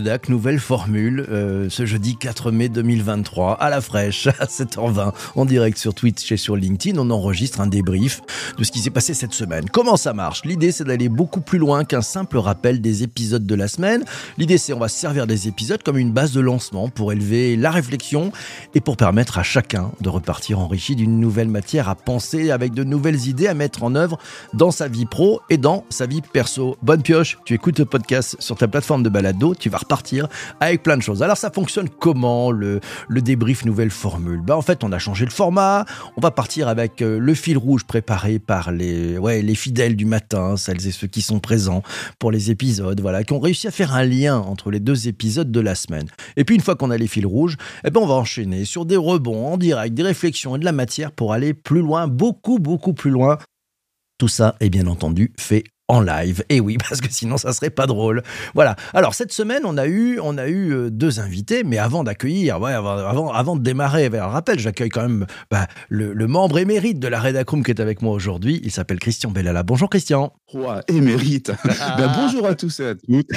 rédac, nouvelle formule, euh, ce jeudi 4 mai 2023, à la fraîche, à 7h20, en direct sur Twitch et sur LinkedIn, on enregistre un débrief de ce qui s'est passé cette semaine. Comment ça marche? L'idée c'est d'aller beaucoup plus loin qu'un simple rappel des épisodes de la semaine. L'idée c'est on va se servir des épisodes comme une base de lancement pour élever la réflexion et pour permettre à chacun de repartir enrichi d'une nouvelle matière à penser avec de nouvelles idées à mettre en œuvre dans sa vie pro et dans sa vie perso. Bonne pioche, tu écoutes le podcast sur ta plateforme de balado, tu vas repartir avec plein de choses. Alors ça fonctionne comment le, le débrief nouvelle formule? Bah, En fait, on a changé le format, on va partir avec euh, le fil rouge préparé par les, ouais, les fidèles du matin, celles et ceux qui sont présents pour les épisodes, voilà, qui ont réussi à faire un lien entre les deux épisodes de la semaine. Et puis une fois qu'on a les fils rouges, eh ben on va enchaîner sur des rebonds en direct, des réflexions et de la matière pour aller plus loin, beaucoup, beaucoup plus loin tout ça est bien entendu fait en live. Et oui, parce que sinon ça serait pas drôle. Voilà. Alors cette semaine, on a eu, on a eu euh, deux invités, mais avant d'accueillir, ouais, avant, avant de démarrer, un rappel, j'accueille quand même bah, le, membre émérite de la Redacroom qui est avec moi aujourd'hui. Il s'appelle Christian Bellala. Bonjour Christian. Roi émérite. ben, bonjour à tous et à toutes.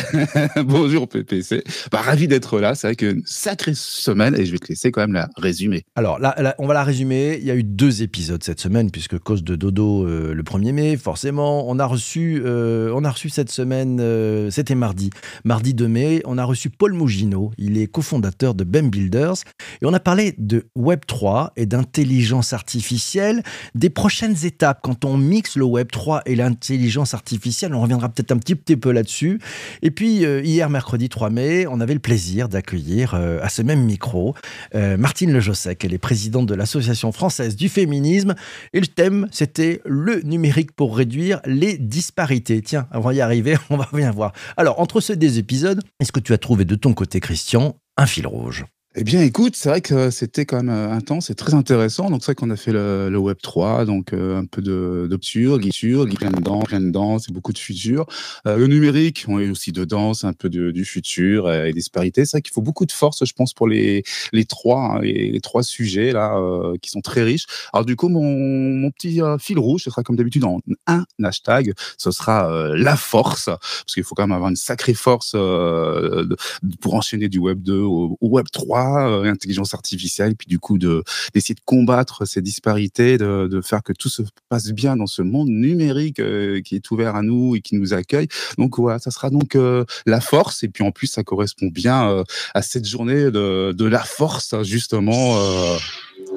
bonjour PPC. Bah, ravi d'être là. C'est vrai qu'une sacrée semaine et je vais te laisser quand même la résumer. Alors là, on va la résumer. Il y a eu deux épisodes cette semaine puisque cause de dodo euh, le 1er mai, forcément, on a reçu euh, on a reçu cette semaine, euh, c'était mardi, mardi 2 mai, on a reçu Paul Mougino. Il est cofondateur de BEM Builders. Et on a parlé de Web3 et d'intelligence artificielle, des prochaines étapes quand on mixe le Web3 et l'intelligence artificielle. On reviendra peut-être un petit, peu là-dessus. Et puis, euh, hier, mercredi 3 mai, on avait le plaisir d'accueillir à ce même micro Martine Lejossec. Elle est présidente de l'Association française du féminisme. Et le thème, c'était le numérique pour réduire les disparités Tiens, on va y arriver, on va bien voir. Alors, entre ces deux épisodes, est-ce que tu as trouvé de ton côté, Christian, un fil rouge? Eh bien, écoute, c'est vrai que c'était quand même euh, intense et très intéressant. Donc, c'est vrai qu'on a fait le, Web 3, donc euh, un peu de d'obscur, guissure, plein dedans, plein c'est beaucoup de futur. Euh, le numérique, on est aussi dedans, c'est un peu du futur et, des. C'est vrai qu'il faut beaucoup de force, je pense, pour les les trois hein, les, trois sujets là qui sont très riches. Alors, du coup, mon, mon petit fil rouge, ce sera comme d'habitude en un hashtag. Ce sera la force, parce qu'il faut quand même avoir une sacrée force pour enchaîner du Web 2 au, au Web 3 euh, intelligence artificielle, puis du coup de d'essayer de combattre ces disparités, de, de, faire que tout se passe bien dans ce monde numérique euh, qui est ouvert à nous et qui nous accueille. Donc voilà, ça sera donc euh, la force, et puis en plus ça correspond bien à cette journée de, de la force justement.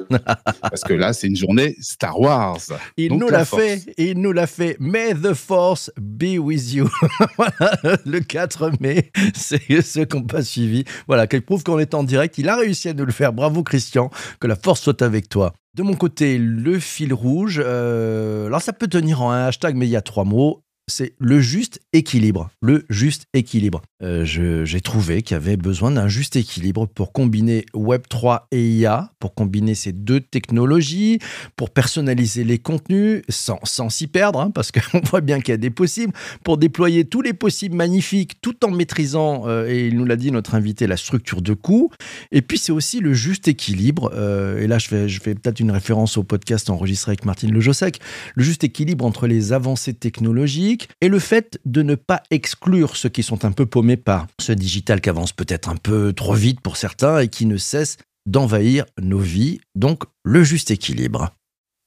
Parce que là, c'est une journée Star Wars. Il nous l'a fait, il nous l'a fait. May the Force be with you. voilà, le 4 mai, c'est ce qu'on pas suivi. Voilà, qui prouve qu'on est en direct. Il a réussi à nous le faire. Bravo Christian, que la force soit avec toi. De mon côté, le fil rouge. Euh, alors ça peut tenir en un hashtag, mais il y a trois mots c'est le juste équilibre. Le juste équilibre. Euh, j'ai trouvé qu'il y avait besoin d'un juste équilibre pour combiner Web3 et IA, pour combiner ces deux technologies, pour personnaliser les contenus sans s'y perdre, hein, parce qu'on voit bien qu'il y a des possibles, pour déployer tous les possibles magnifiques tout en maîtrisant, euh, et il nous l'a dit notre invité, la structure de coût. Et puis c'est aussi le juste équilibre, euh, et là je fais, je peut-être une référence au podcast enregistré avec Martine Lejossec, le juste équilibre entre les avancées technologiques et le fait de ne pas exclure ceux qui sont un peu paumés par ce digital qui avance peut-être un peu trop vite pour certains et qui ne cesse d'envahir nos vies. Donc le juste équilibre.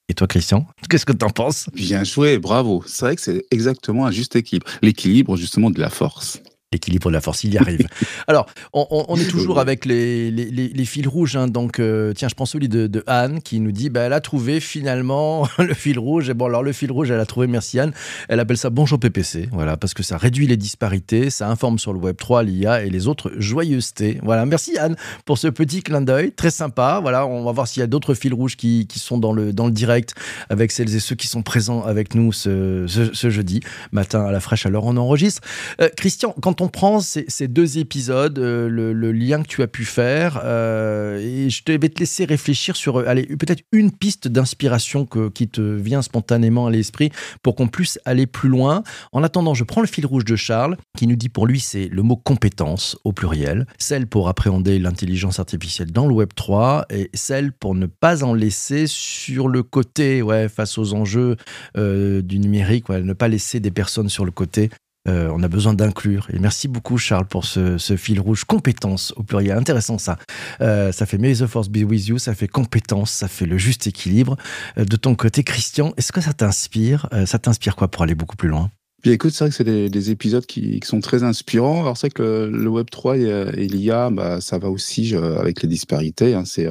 Et toi, Christian, qu'est-ce que tu en penses? Bien joué, bravo. C'est vrai que c'est exactement un juste équilibre. L'équilibre, justement, de la force l'équilibre de la force, il y arrive. Alors, on, est toujours avec les, les, fils rouges. Hein. donc, euh, tiens, je prends celui de, Anne qui nous dit bah, elle a trouvé finalement le fil rouge. Et bon, alors, le fil rouge, elle a trouvé, merci Anne. Elle appelle ça Bonjour PPC. Voilà, parce que ça réduit les disparités, ça informe sur le Web 3, l'IA et les autres joyeusetés. Voilà, merci Anne pour ce petit clin d'œil. Très sympa. Voilà, on va voir s'il y a d'autres fils rouges qui, qui, sont dans le, dans le direct avec celles et ceux qui sont présents avec nous ce, ce, jeudi matin à la fraîche. Alors, on enregistre. Euh, Christian, quand on prend ces, deux épisodes, euh, le, lien que tu as pu faire, euh, et je vais te laisser réfléchir sur euh, allez, peut-être une piste d'inspiration qui te vient spontanément à l'esprit pour qu'on puisse aller plus loin. En attendant, je prends le fil rouge de Charles qui nous dit pour lui c'est le mot compétence au pluriel, celle pour appréhender l'intelligence artificielle dans le Web 3 et celle pour ne pas en laisser sur le côté ouais, face aux enjeux du numérique, ne pas laisser des personnes sur le côté on a besoin d'inclure. Et merci beaucoup, Charles, pour ce, fil rouge. Compétence au pluriel. Intéressant ça. ça fait May the Force be with you, ça fait compétence, ça fait le juste équilibre. de ton côté, Christian, est-ce que ça t'inspire Ça t'inspire quoi pour aller beaucoup plus loin? Puis écoute, c'est vrai que c'est des, épisodes qui, sont très inspirants. Alors c'est vrai que le, Web 3 et, l'IA, bah, ça va aussi avec les disparités. Hein. C'est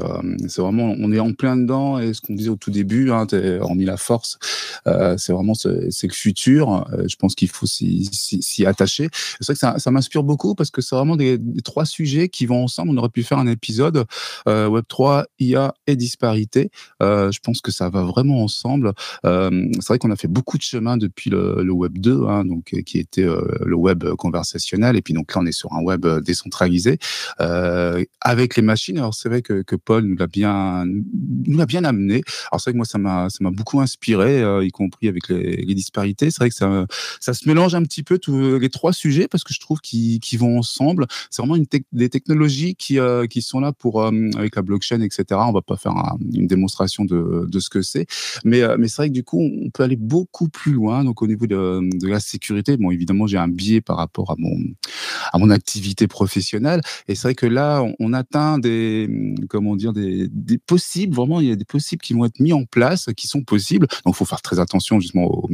vraiment, on est en plein dedans. Et ce qu'on disait au tout début, hein, hormis la force, euh, c'est vraiment c'est le futur. Euh, je pense qu'il faut s'y attacher. C'est vrai que ça, ça m'inspire beaucoup parce que c'est vraiment des, trois sujets qui vont ensemble. On aurait pu faire un épisode euh, Web 3, IA et disparité. je pense que ça va vraiment ensemble. c'est vrai qu'on a fait beaucoup de chemin depuis le, le Web 2 Hein, donc qui était le web conversationnel. Et puis donc là, on est sur un web décentralisé avec les machines. Alors c'est vrai que, Paul nous l'a bien nous l'a bien amené. Alors c'est vrai que moi ça m'a ça m'a beaucoup inspiré, y compris avec les, disparités. C'est vrai que ça ça se mélange un petit peu tous les trois sujets parce que je trouve qu'ils vont ensemble. C'est vraiment des technologies qui qui sont là pour avec la blockchain, etc. On va pas faire une démonstration de, de ce que c'est, mais mais c'est vrai que du coup on peut aller beaucoup plus loin. Donc au niveau de la sécurité. Bon, évidemment, j'ai un biais par rapport à mon, à mon activité professionnelle. Et c'est vrai que là, on, atteint des, comment dire, des, des, possibles, vraiment, il y a des possibles qui vont être mis en place, qui sont possibles. Donc, il faut faire très attention justement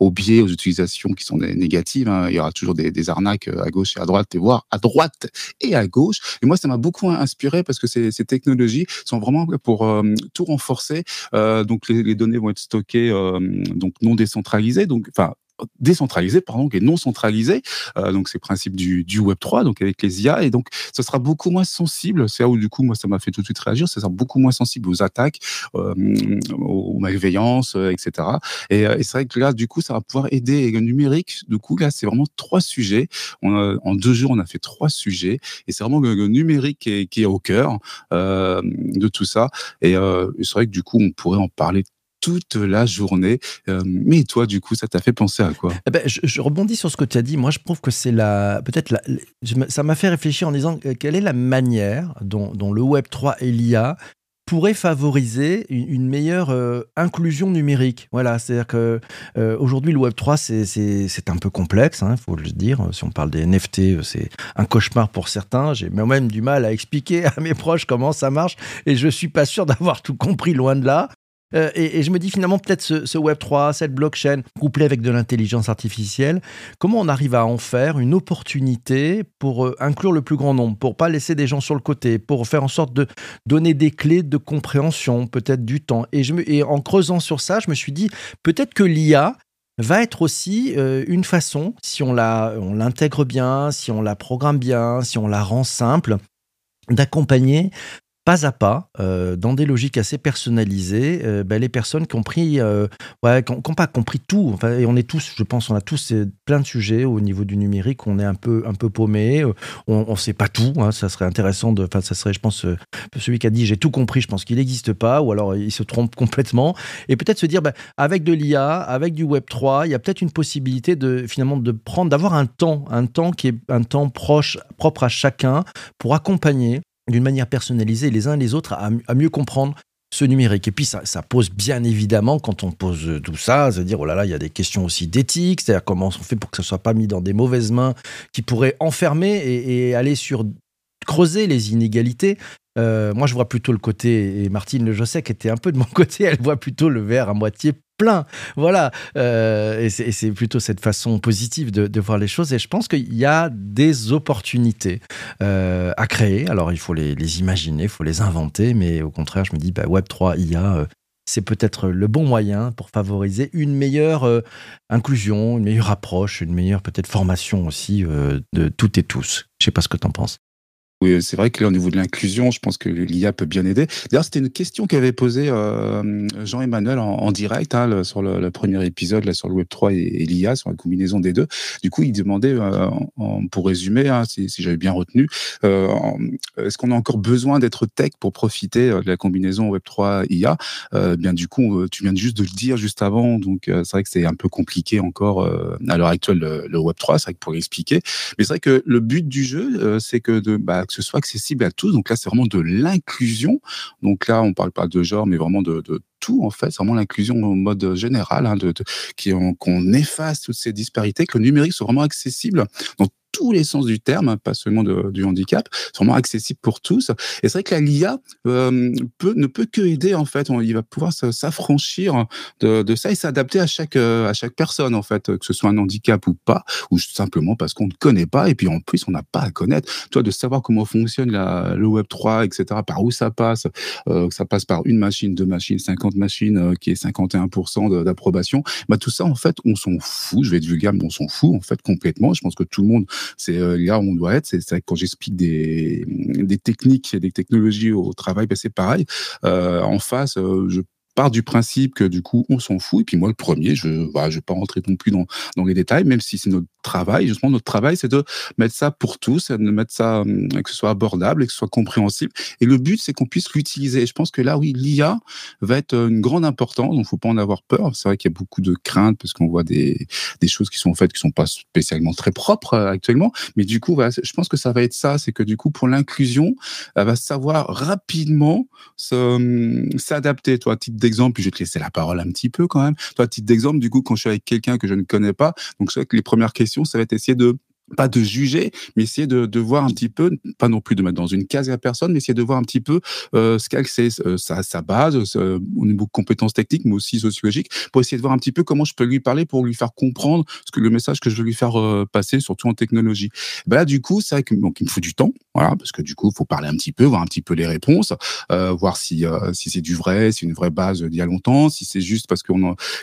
aux, biais, aux utilisations qui sont négatives. Hein. Il y aura toujours des, des, arnaques à gauche et à droite, et voire à droite et à gauche. Et moi, ça m'a beaucoup inspiré parce que ces, ces technologies sont vraiment pour euh, tout renforcer. Euh, donc, les, les, données vont être stockées, euh, donc non décentralisées. Donc, enfin, décentralisé pardon et non centralisé. Euh, donc c'est le principe du, du Web 3 donc avec les IA et donc ce sera beaucoup moins sensible. C'est là où du coup moi ça m'a fait tout de suite réagir. Ça sera beaucoup moins sensible aux attaques euh, aux malveillances euh, etc et, et c'est vrai que là du coup ça va pouvoir aider. Le numérique du coup là c'est vraiment trois sujets. On a, en deux jours on a fait trois sujets. Et c'est vraiment le, numérique qui est, qui est, au cœur euh, de tout ça. Et euh, c'est vrai que du coup on pourrait en parler toute la journée. Euh, mais toi, du coup, ça t'a fait penser à quoi? Eh ben, je, rebondis sur ce que tu as dit. Moi, je trouve que c'est la. Peut-être la, ça m'a fait réfléchir en disant euh, quelle est la manière dont, le Web 3 et l'IA pourraient favoriser une, meilleure euh, inclusion numérique. Voilà, c'est-à-dire que aujourd'hui le Web 3 c'est un peu complexe, il hein, faut le dire. Si on parle des NFT, c'est un cauchemar pour certains. J'ai même du mal à expliquer à mes proches comment ça marche et je suis pas sûr d'avoir tout compris loin de là. Euh, et, je me dis finalement, peut-être ce, Web3, cette blockchain, couplée avec de l'intelligence artificielle, comment on arrive à en faire une opportunité pour euh, inclure le plus grand nombre, pour pas laisser des gens sur le côté, pour faire en sorte de donner des clés de compréhension, peut-être du temps. Et, je et en creusant sur ça, je me suis dit, peut-être que l'IA, va être aussi euh, une façon, si on l'intègre bien, si on la programme bien, si on la rend simple, d'accompagner pas à pas, euh, dans des logiques assez personnalisées, euh, ben, les personnes qui ont euh, ouais, pas compris tout. Enfin, et on est tous, je pense, on a tous plein de sujets au niveau du numérique. On est un peu, un peu paumé. On ne sait pas tout. Hein, ça serait intéressant de. Enfin, ça serait, je pense, celui qui a dit j'ai tout compris. Je pense qu'il n'existe pas, ou alors il se trompe complètement. Et peut-être se dire, ben, avec de l'IA, avec du Web 3, il y a peut-être une possibilité de finalement de prendre, d'avoir un temps, un temps qui est un temps proche, propre à chacun, pour accompagner d'une manière personnalisée les uns les autres à, mieux comprendre ce numérique. Et puis ça, pose bien évidemment, quand on pose tout ça, à dire, oh là là, il y a des questions aussi d'éthique, c'est-à-dire comment on fait pour que ça ne soit pas mis dans des mauvaises mains qui pourraient enfermer et, aller sur creuser les inégalités. Euh, moi, je vois plutôt le côté, et Martine Le Josset, qui était un peu de mon côté, elle voit plutôt le verre à moitié plein. Voilà. Euh, et c'est plutôt cette façon positive de, voir les choses. Et je pense qu'il y a des opportunités euh, à créer. Alors, il faut les, imaginer, il faut les inventer. Mais au contraire, je me dis, bah, Web3, IA, euh, c'est peut-être le bon moyen pour favoriser une meilleure inclusion, une meilleure approche, une meilleure peut-être formation aussi de toutes et tous. Je sais pas ce que tu en penses. Oui, c'est vrai que là, au niveau de l'inclusion, je pense que l'IA peut bien aider. D'ailleurs, c'était une question qu'avait posée euh, Jean-Emmanuel en, direct hein, sur le, premier épisode, là, sur le Web3 et, l'IA, sur la combinaison des deux. Du coup, il demandait, euh, pour résumer, hein, si, j'avais bien retenu, euh, est-ce qu'on a encore besoin d'être tech pour profiter de la combinaison Web3-IA Bien, du coup, tu viens juste de le dire juste avant, donc c'est vrai que c'est un peu compliqué encore à l'heure actuelle le, Web3, c'est vrai que pour l'expliquer. Mais c'est vrai que le but du jeu, c'est que de, bah, soit accessible à tous. Donc là, c'est vraiment de l'inclusion. Donc là, on parle pas de genre, mais vraiment de, tout en fait. C'est vraiment l'inclusion en mode général, hein, de, qu'on efface toutes ces disparités, que le numérique soit vraiment accessible dans tous les sens du terme, pas seulement du handicap, vraiment accessible pour tous. Et c'est vrai que la LIA euh, peut, ne peut que aider en fait. On, il va pouvoir s'affranchir de, de, ça et s'adapter à chaque euh, à chaque personne en fait, que ce soit un handicap ou pas, ou simplement parce qu'on ne connaît pas et puis en plus on n'a pas à connaître. Toi, de savoir comment fonctionne la, le Web 3, etc. Par où ça passe, euh, ça passe par une machine, deux machines, 50 machines, euh, qui est 51% d'approbation. Bah tout ça en fait, on s'en fout. Je vais être vulgaire, mais on s'en fout en fait complètement. Je pense que tout le monde c'est euh, là où on doit être. C'est quand j'explique des, des techniques et des technologies au travail, ben c'est pareil. Euh, en face, euh, je part du principe que du coup on s'en fout. Et puis moi le premier je voilà, je vais pas rentrer non plus dans, dans les détails même si c'est notre travail. Justement notre travail c'est de mettre ça pour tous de mettre ça hum, que ce soit abordable et que ce soit compréhensible. Et le but c'est qu'on puisse l'utiliser. Je pense que là oui l'IA va être une grande importance. Donc faut pas en avoir peur. C'est vrai qu'il y a beaucoup de craintes parce qu'on voit des, des choses qui sont faites qui sont pas spécialement très propres euh, actuellement. Mais du coup je pense que ça va être ça. C'est que du coup pour l'inclusion elle va savoir rapidement hum, s'adapter. Toi type d'exemple, puis je vais te laisser la parole un petit peu quand même. Toi, titre d'exemple, du coup, quand je suis avec quelqu'un que je ne connais pas, donc c'est vrai que les premières questions, ça va être essayer de pas de juger, mais essayer de, voir un petit peu, pas non plus de mettre dans une case la personne, mais essayer de voir un petit peu euh, ce qu'elle c'est, euh, sa, base, au niveau compétences techniques, mais aussi sociologiques, pour essayer de voir un petit peu comment je peux lui parler pour lui faire comprendre ce que le message que je veux lui faire euh, passer, surtout en technologie. Ben là, du coup, c'est vrai qu'il me faut du temps, voilà, parce que du coup, il faut parler un petit peu, voir un petit peu les réponses, euh, voir si euh, si c'est du vrai, si c'est une vraie base d'il y a longtemps, si c'est juste parce que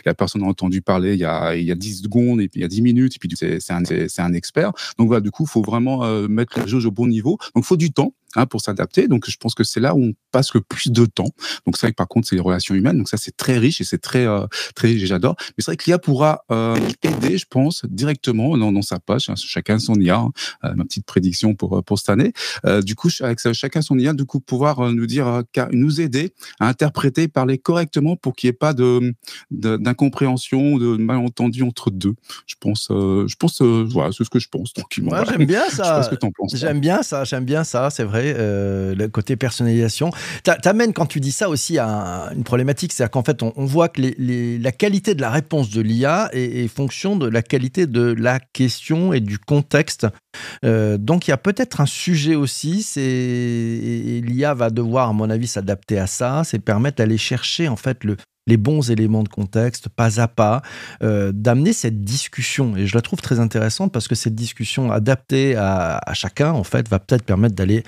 la personne a entendu parler il y a il y a 10 secondes et puis il y a 10 minutes et puis c'est un un expert. Donc voilà, du coup, il faut vraiment euh, mettre la jauge au bon niveau. Donc, il faut du temps. Hein, pour s'adapter. Donc, je pense que c'est là où on passe le plus de temps. Donc, c'est vrai que par contre, c'est les relations humaines. Donc, ça, c'est très riche et c'est très, euh, très j'adore. Mais c'est vrai que l'IA pourra euh, aider, je pense, directement dans, dans sa page. Hein, chacun son IA. Hein, euh, ma petite prédiction pour, pour cette année. Euh, du coup, avec chacun son IA, du coup, pouvoir euh, nous dire, nous aider à interpréter, parler correctement pour qu'il n'y ait pas de, d'incompréhension de malentendu entre deux. Je pense, je pense, voilà, c'est ce que je pense. Tranquillement. j'aime bien ça. J'aime bien ça. J'aime bien ça. C'est vrai. Euh, le côté personnalisation. T'amènes quand tu dis ça aussi à une problématique, c'est-à-dire qu'en fait, on, voit que la qualité de la réponse de l'IA est, fonction de la qualité de la question et du contexte. Euh, donc il y a peut-être un sujet aussi, c'est l'IA va devoir, à mon avis, s'adapter à ça, c'est permettre d'aller chercher en fait le, les bons éléments de contexte, pas à pas, euh, d'amener cette discussion. Et je la trouve très intéressante parce que cette discussion adaptée à, chacun, en fait, va peut-être permettre d'aller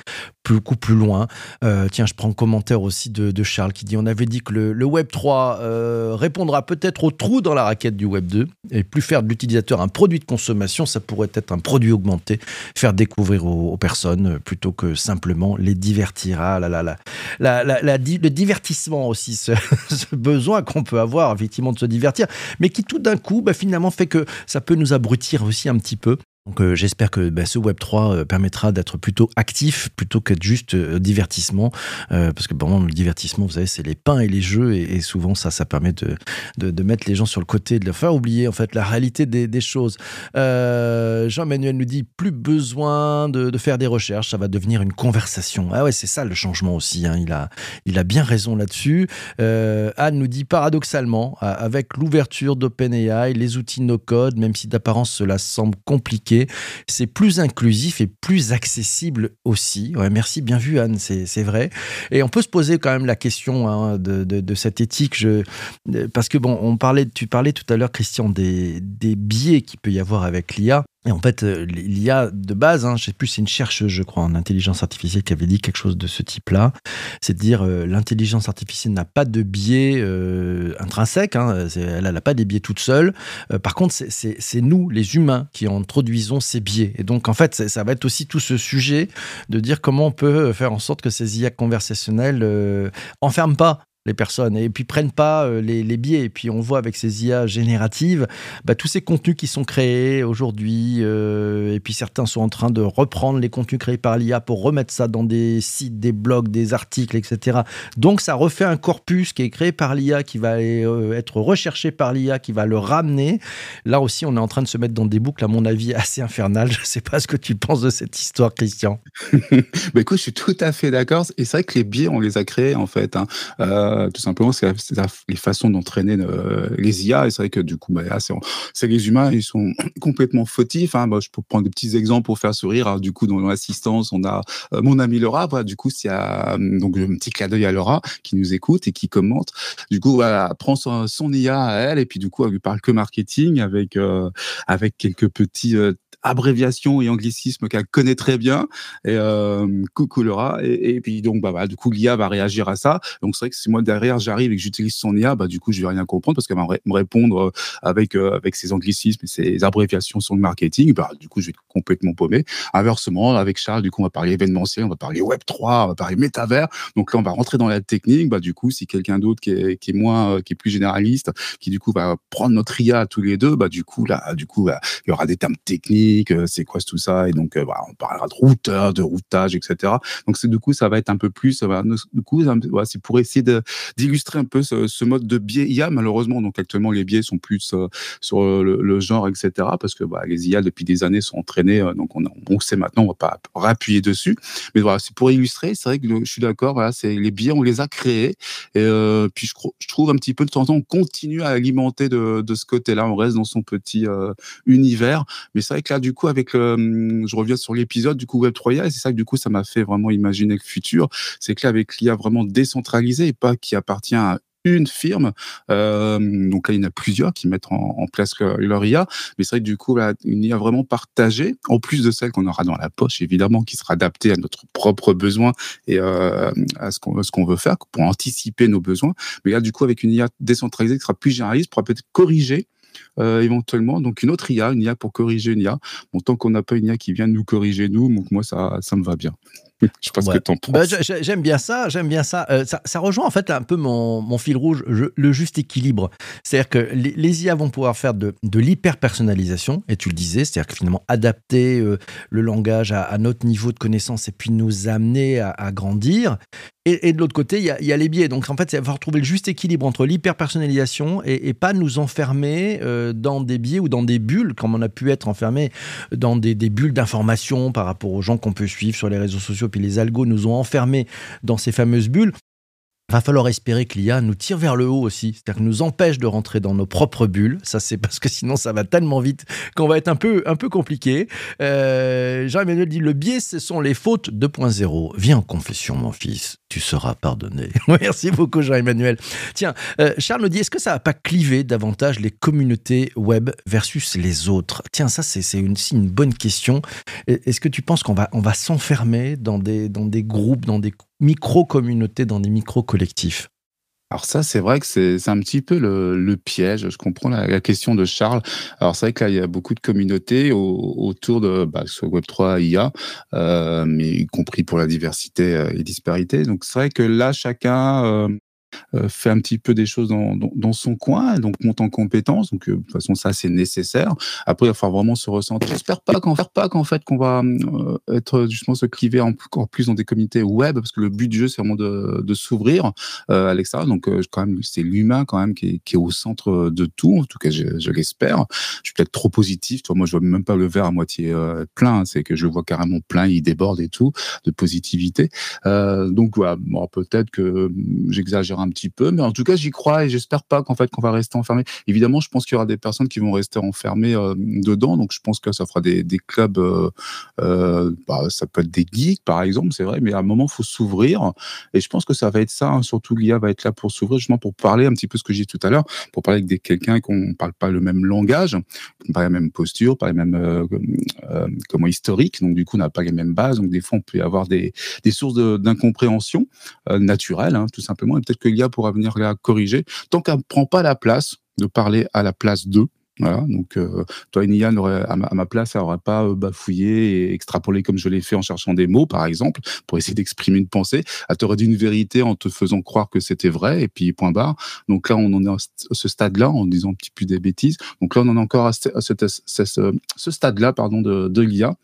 beaucoup plus loin. Euh, tiens, je prends un commentaire aussi de, Charles qui dit on avait dit que le, Web 3 euh, répondra peut-être au trou dans la raquette du Web 2 et plus faire de l'utilisateur un produit de consommation, ça pourrait être un produit augmenté, faire découvrir aux, personnes plutôt que simplement les divertir. Ah là là là, le divertissement aussi, ce besoin qu'on peut avoir effectivement de se divertir, mais qui tout d'un coup bah, finalement fait que ça peut nous abrutir aussi un petit peu. Donc euh, j'espère que bah, ce Web 3 euh, permettra d'être plutôt actif plutôt qu'être juste euh, divertissement, parce que bon, le divertissement, vous savez, c'est les pains et les jeux, et, souvent ça, ça permet de, de, mettre les gens sur le côté, de leur faire oublier en fait la réalité des, choses. Jean-Manuel nous dit plus besoin de, de, faire des recherches, ça va devenir une conversation. Ah ouais, c'est ça le changement aussi. Hein. il a, il a bien raison là-dessus. Anne nous dit paradoxalement, avec l'ouverture d'OpenAI, les outils no code, même si d'apparence cela semble compliqué c'est plus inclusif et plus accessible aussi. Merci, bien vu Anne, c'est vrai. Et on peut se poser quand même la question hein, de, cette éthique, parce que bon, on parlait, tu parlais tout à l'heure, Christian, des, des biais qu'il peut y avoir avec l'IA. Et en fait, euh, l'IA de base, hein, je sais plus, c'est une chercheuse, je crois, en intelligence artificielle qui avait dit quelque chose de ce type-là. C'est de dire euh, l'intelligence artificielle n'a pas de biais euh, intrinsèque, hein, elle n'a pas des biais toute seule. par contre, c'est nous, les humains, qui introduisons ces biais. Et donc, en fait, ça va être aussi tout ce sujet de dire comment on peut faire en sorte que ces IA conversationnelles enferment pas les personnes et puis prennent pas euh, les, biais. Et puis on voit avec ces IA génératives, bah, tous ces contenus qui sont créés aujourd'hui, euh, et puis certains sont en train de reprendre les contenus créés par l'IA pour remettre ça dans des sites, des blogs, des articles, etc. Donc ça refait un corpus qui est créé par l'IA, qui va euh, être recherché par l'IA, qui va le ramener. Là aussi, on est en train de se mettre dans des boucles, à mon avis, assez infernales. Je ne sais pas ce que tu penses de cette histoire, Christian. bah écoute, je suis tout à fait d'accord. Et c'est vrai que les biais, on les a créés, en fait. Hein. Tout simplement, c'est les façons d'entraîner euh, les IA. Et c'est vrai que du coup, bah, c'est les humains, ils sont complètement fautifs. Hein. Bah, je peux prendre des petits exemples pour faire sourire. Du coup, dans l'assistance, on a euh, mon ami Laura. Voilà, du coup, a donc un petit clin d'œil à Laura qui nous écoute et qui commente. Du coup, voilà, prend son, son, IA à elle et puis du coup, elle lui parle que marketing avec avec quelques petits abréviations et anglicismes qu'elle connaît très bien. Et euh, coucou Laura. Et, puis donc bah, du coup l'IA va réagir à ça. Donc c'est vrai que si moi derrière j'arrive et que j'utilise son IA, bah du coup je vais rien comprendre parce qu'elle va me répondre euh, avec euh, avec ses anglicismes et ses abréviations sur le marketing. Bah du coup je vais être complètement paumé. Inversement avec Charles, du coup on va parler événementiel, on va parler Web 3, on va parler métavers. Donc là on va rentrer dans la technique. Bah du coup si quelqu'un d'autre qui est, qui est moins qui est plus généraliste, qui du coup va prendre notre IA tous les deux, bah du coup là du coup bah, il y aura des termes techniques c'est quoi tout ça, et donc euh, voilà, on parlera de routeur, de routage, etc. Donc du coup ça va être un peu plus, ça va, du coup c'est pour essayer d'illustrer un peu ce, mode de biais IA malheureusement. Donc actuellement les biais sont plus euh, sur le, genre, etc. Parce que bah, les IA depuis des années sont entraînés, euh, donc on, on sait maintenant, on va pas rappuyer dessus. Mais voilà, c'est pour illustrer. C'est vrai que je suis d'accord. Les biais, on les a créés. Et puis je, je, trouve un petit peu de temps en temps, on continue à alimenter de, de ce côté-là. On reste dans son petit univers. Mais c'est vrai que là, du coup, avec hum, je reviens sur l'épisode du coup Web 3 IA, et c'est ça que du coup, ça m'a fait vraiment imaginer le futur. C'est que là, avec l'IA vraiment décentralisée et pas qui appartient à une firme. Euh, donc là, il y en a plusieurs qui mettent en, place leur, IA. Mais c'est vrai que du coup, là, une IA vraiment partagée, en plus de celle qu'on aura dans la poche, évidemment, qui sera adaptée à notre propre besoin et euh, à ce qu'on qu'on veut faire pour anticiper nos besoins. Mais là, du coup, avec une IA décentralisée qui sera plus généraliste, pourra peut-être corriger euh, éventuellement. Donc une autre IA, une IA pour corriger une IA. Tant qu'on n'a pas une IA qui vient nous corriger nous, donc moi ça, ça me va bien. Je pas ce que t'en bah, penses. j'aime bien ça, j'aime bien ça. Euh, ça. ça. rejoint en fait un peu mon, mon fil rouge, le juste équilibre. C'est-à-dire que les, IA vont pouvoir faire de, de l'hyper-personnalisation, et tu le disais, c'est-à-dire que finalement adapter euh, le langage à, notre niveau de connaissance et puis nous amener à, grandir. Et, de l'autre côté, il y, a, y, a les biais. Donc en fait, il va falloir trouver le juste équilibre entre l'hyper-personnalisation et, et, pas nous enfermer euh, dans des biais ou dans des bulles, comme on a pu être enfermé dans des, des bulles d'information par rapport aux gens qu'on peut suivre sur les réseaux sociaux puis les algos nous ont enfermés dans ces fameuses bulles. Va falloir espérer que l'IA nous tire vers le haut aussi, c'est-à-dire nous empêche de rentrer dans nos propres bulles. Ça, c'est parce que sinon, ça va tellement vite qu'on va être un peu, un peu compliqué. Euh, Jean-Emmanuel dit le biais, ce sont les fautes 2.0. Viens en confession, mon fils, tu seras pardonné. Merci beaucoup, Jean-Emmanuel. Tiens, euh, Charles nous dit est-ce que ça va pas cliver davantage les communautés web versus les autres? Tiens, ça, c'est une, une bonne question. Est-ce que tu penses qu'on va, on va s'enfermer dans des, dans des groupes, dans des micro-communautés, dans des micro-collectifs alors ça, c'est vrai que c'est un petit peu le, piège. Je comprends la, question de Charles. Alors c'est vrai que là, il y a beaucoup de communautés autour de bah, ce Web3 IA, euh, mais y compris pour la diversité euh, et disparité. Donc c'est vrai que là, chacun euh, fait un petit peu des choses dans, dans, son coin, donc monte en compétence. Donc, euh, de toute façon, ça, c'est nécessaire. Après, il va falloir vraiment se ressentir. J'espère pas qu'en pas qu'en fait qu'on va euh, être justement se cliver encore plus dans des communautés web, parce que le but du jeu, c'est vraiment de, de s'ouvrir à l'extérieur. Donc, quand même, c'est l'humain quand même qui est, qui est, au centre de tout. En tout cas, je, je l'espère. Je suis peut-être trop positif. Toi, moi, je vois même pas le verre à moitié plein. C'est que je le vois carrément plein, il déborde et tout de positivité. donc, voilà. Bon, peut-être que j'exagère un petit peu, mais en tout cas, j'y crois et j'espère pas qu'en fait qu'on va rester enfermé. Évidemment, je pense qu'il y aura des personnes qui vont rester enfermées euh, dedans, donc je pense que ça fera des, clubs. Euh, euh, bah, ça peut être des geeks, par exemple, c'est vrai, mais à un moment, faut s'ouvrir. Et je pense que ça va être ça. Hein, surtout, l'IA va être là pour s'ouvrir, justement pour parler un petit peu ce que j'ai dit tout à l'heure, pour parler avec quelqu'un qu'on parle pas le même langage, pas la même posture, pas les mêmes comment historique. Donc du coup, on n'a pas les mêmes bases. Donc des fois, on peut avoir des, sources d'incompréhension naturelle, hein, tout simplement. Et peut-être que l'IA pourra venir la corriger. Tant qu'elle ne prend pas la place de parler à la place d'eux Voilà, donc euh, toi, une IA, à, ma, place, elle n'aurait pas euh, bafouillé et extrapolé comme je l'ai fait en cherchant des mots, par exemple, pour essayer d'exprimer une pensée. Elle t'aurait dit une vérité en te faisant croire que c'était vrai, et puis point barre. Donc là, on en est à ce stade-là, en disant un petit peu des bêtises. Donc là, on en est encore à ce, stade-là, pardon, de, de l'IA.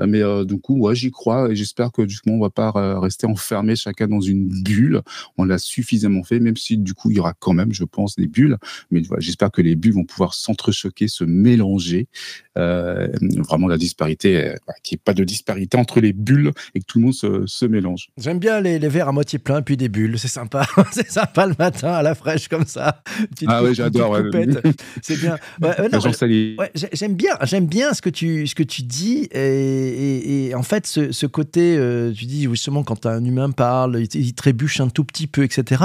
Mais euh, du coup, ouais, j'y crois, et j'espère que coup, on va pas rester enfermé chacun dans une bulle. On l'a suffisamment fait, même si du coup, il y aura quand même, je pense, des bulles. Mais j'espère que les bulles vont pouvoir s'entre choquer, se mélanger. Euh, vraiment la disparité, euh, qu'il n'y ait pas de disparité entre les bulles et que tout le monde se, mélange. J'aime bien les, verres à moitié pleins puis des bulles, c'est sympa. c'est sympa le matin à la fraîche comme ça. ah oui, j'adore. c'est bien. j'aime bien, j'aime bien ce que tu, ce que tu dis et, en fait ce, côté, euh, tu dis justement quand un humain parle, il, trébuche un tout petit peu, etc.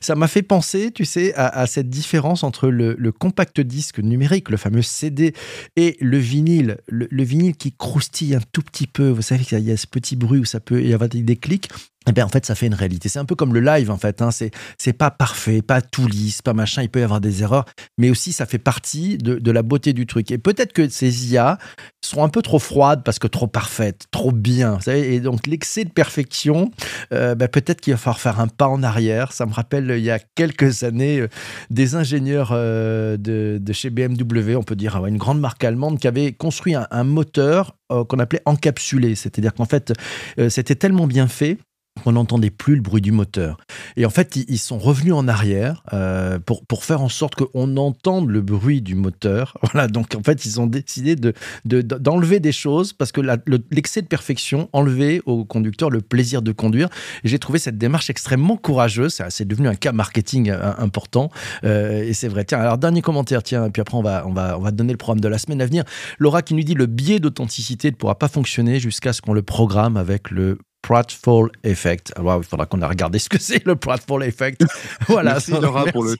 Ça m'a fait penser, tu sais, à, cette différence entre le, le compact disque numérique le fameux CD, et le vinyle, le, vinyle qui croustille un tout petit peu. Vous savez qu'il y a ce petit bruit où ça peut y avoir des clics eh bien, en fait, ça fait une réalité. C'est un peu comme le live, en fait. Hein. C'est, c'est pas parfait, pas tout lisse, pas machin. Il peut y avoir des erreurs, mais aussi ça fait partie de, de la beauté du truc. Et peut-être que ces IA sont un peu trop froides parce que trop parfaites, trop bien. Et donc, l'excès de perfection, euh, ben, peut-être qu'il va falloir faire un pas en arrière. Ça me rappelle, il y a quelques années, euh, des ingénieurs euh, de, de, chez BMW, on peut dire, une grande marque allemande, qui avaient construit un, un moteur qu'on appelait encapsulé. C'est-à-dire qu'en fait, c'était tellement bien fait on n'entendait plus le bruit du moteur. Et en fait, ils sont revenus en arrière euh, pour, pour faire en sorte qu'on entende le bruit du moteur. Voilà, donc en fait, ils ont décidé de, d'enlever des choses parce que l'excès de perfection enlevait au conducteur le plaisir de conduire. J'ai trouvé cette démarche extrêmement courageuse. C'est devenu un cas marketing euh, important. Euh, et c'est vrai. Tiens, alors dernier commentaire, tiens, puis après on va, on, va, on va donner le programme de la semaine à venir. Laura qui nous dit le biais d'authenticité ne pourra pas fonctionner jusqu'à ce qu'on le programme avec le Pratfall Effect. Alors, il faudra qu'on a regardé ce que c'est le Pratfall Effect. Voilà. Merci Laura pour le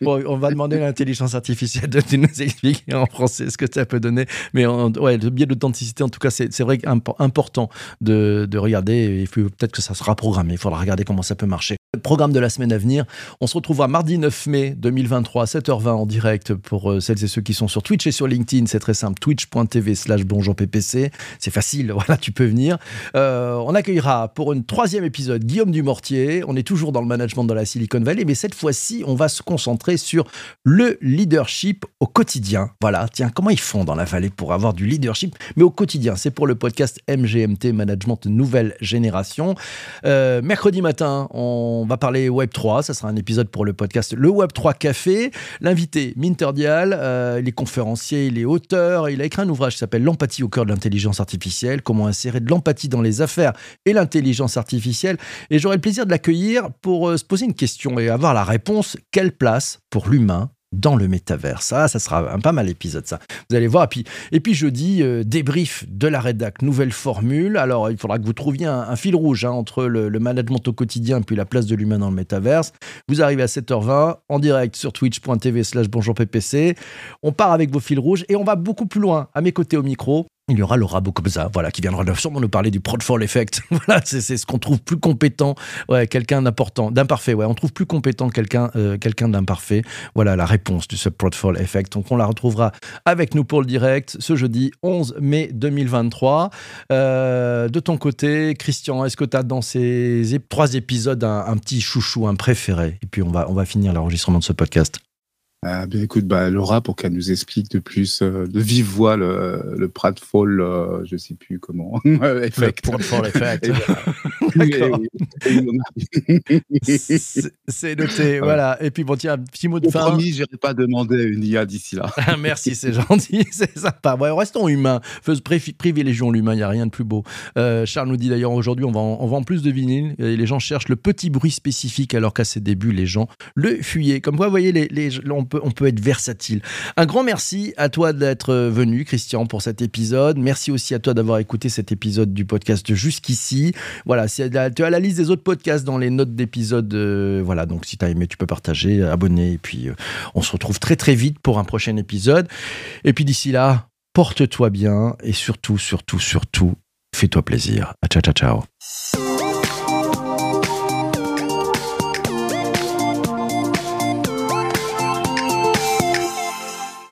bon, on va demander à l'intelligence artificielle de nous expliquer en français ce que ça peut donner. Mais ouais, le biais d'authenticité, en tout cas, c'est vrai important de, de regarder. Il faut peut-être que ça sera programmé. Il faudra regarder comment ça peut marcher. Programme de la semaine à venir, on se retrouvera mardi 9 mai 2023 7h20 en direct pour euh, celles et ceux qui sont sur Twitch et sur LinkedIn. C'est très simple, twitch.tv slash bonjour PPC. C'est facile, voilà, tu peux venir. Euh, on accueillera pour une troisième épisode Guillaume Dumortier. On est toujours dans le management dans la Silicon Valley, mais cette fois-ci, on va se concentrer sur le leadership au quotidien. Voilà, tiens, comment ils font dans la vallée pour avoir du leadership, mais au quotidien? C'est pour le podcast MGMT, Management Nouvelle Génération. Euh, mercredi matin, on va parler Web3. Ça sera un épisode pour le podcast Le Web3 Café. L'invité, Minter Dial, euh, il est conférencier, il est auteur. Il a écrit un ouvrage qui s'appelle L'empathie au cœur de l'intelligence artificielle, comment insérer de l'empathie dans les affaires et l'intelligence artificielle. Et j'aurai le plaisir de l'accueillir pour euh, se poser une question et avoir la réponse quelle place pour l'humain dans le métavers. Ça, ça sera un pas mal épisode, ça. Vous allez voir. Et puis, et puis jeudi, euh, débrief de la rédac, nouvelle formule. Alors, il faudra que vous trouviez un, fil rouge hein, entre le, management au quotidien puis la place de l'humain dans le métaverse. Vous arrivez à 7h20 en direct sur twitch.tv slash bonjour PPC. On part avec vos fils rouges et on va beaucoup plus loin. À mes côtés au micro, il y aura Laura Bocobza, voilà, qui viendra sûrement nous parler du Prodfall Effect. voilà, c'est ce qu'on trouve plus compétent, ouais, quelqu'un d'important, d'imparfait, ouais, on trouve plus compétent quelqu'un euh, quelqu'un d'imparfait. Voilà la réponse du ce Prodfall Effect. Donc on la retrouvera avec nous pour le direct ce jeudi 11 mai 2023. Euh, de ton côté, Christian, est-ce que tu as dans ces trois épisodes un, un, petit chouchou, un préféré? Et puis on va, on va finir l'enregistrement de ce podcast. Ah, bien écoute, bah, Laura, pour qu'elle nous explique de plus, euh, de vive voix, le, le Pratfall, euh, je sais plus comment, effect. Le Pratfall effect. C'est noté, voilà. Et puis bon, tiens, un petit mot de fin. Promis, j'irai pas demander une IA d'ici là. Merci, c'est gentil, c'est sympa. Ouais, restons humains, privilégions l'humain, il n'y a rien de plus beau. Euh, Charles nous dit d'ailleurs aujourd'hui, on vend, on vend plus de vinyle et les gens cherchent le petit bruit spécifique alors qu'à ses débuts, les gens le fuyaient. Comme vous voyez, les, les, on on peut être versatile. Un grand merci à toi d'être venu, Christian, pour cet épisode. Merci aussi à toi d'avoir écouté cet épisode du podcast jusqu'ici. Voilà, tu as la liste des autres podcasts dans les notes d'épisode. Euh, voilà, donc si tu as aimé, tu peux partager, abonner. Et puis, euh, on se retrouve très très vite pour un prochain épisode. Et puis d'ici là, porte-toi bien et surtout, surtout, surtout, fais-toi plaisir. Ciao, ciao, ciao.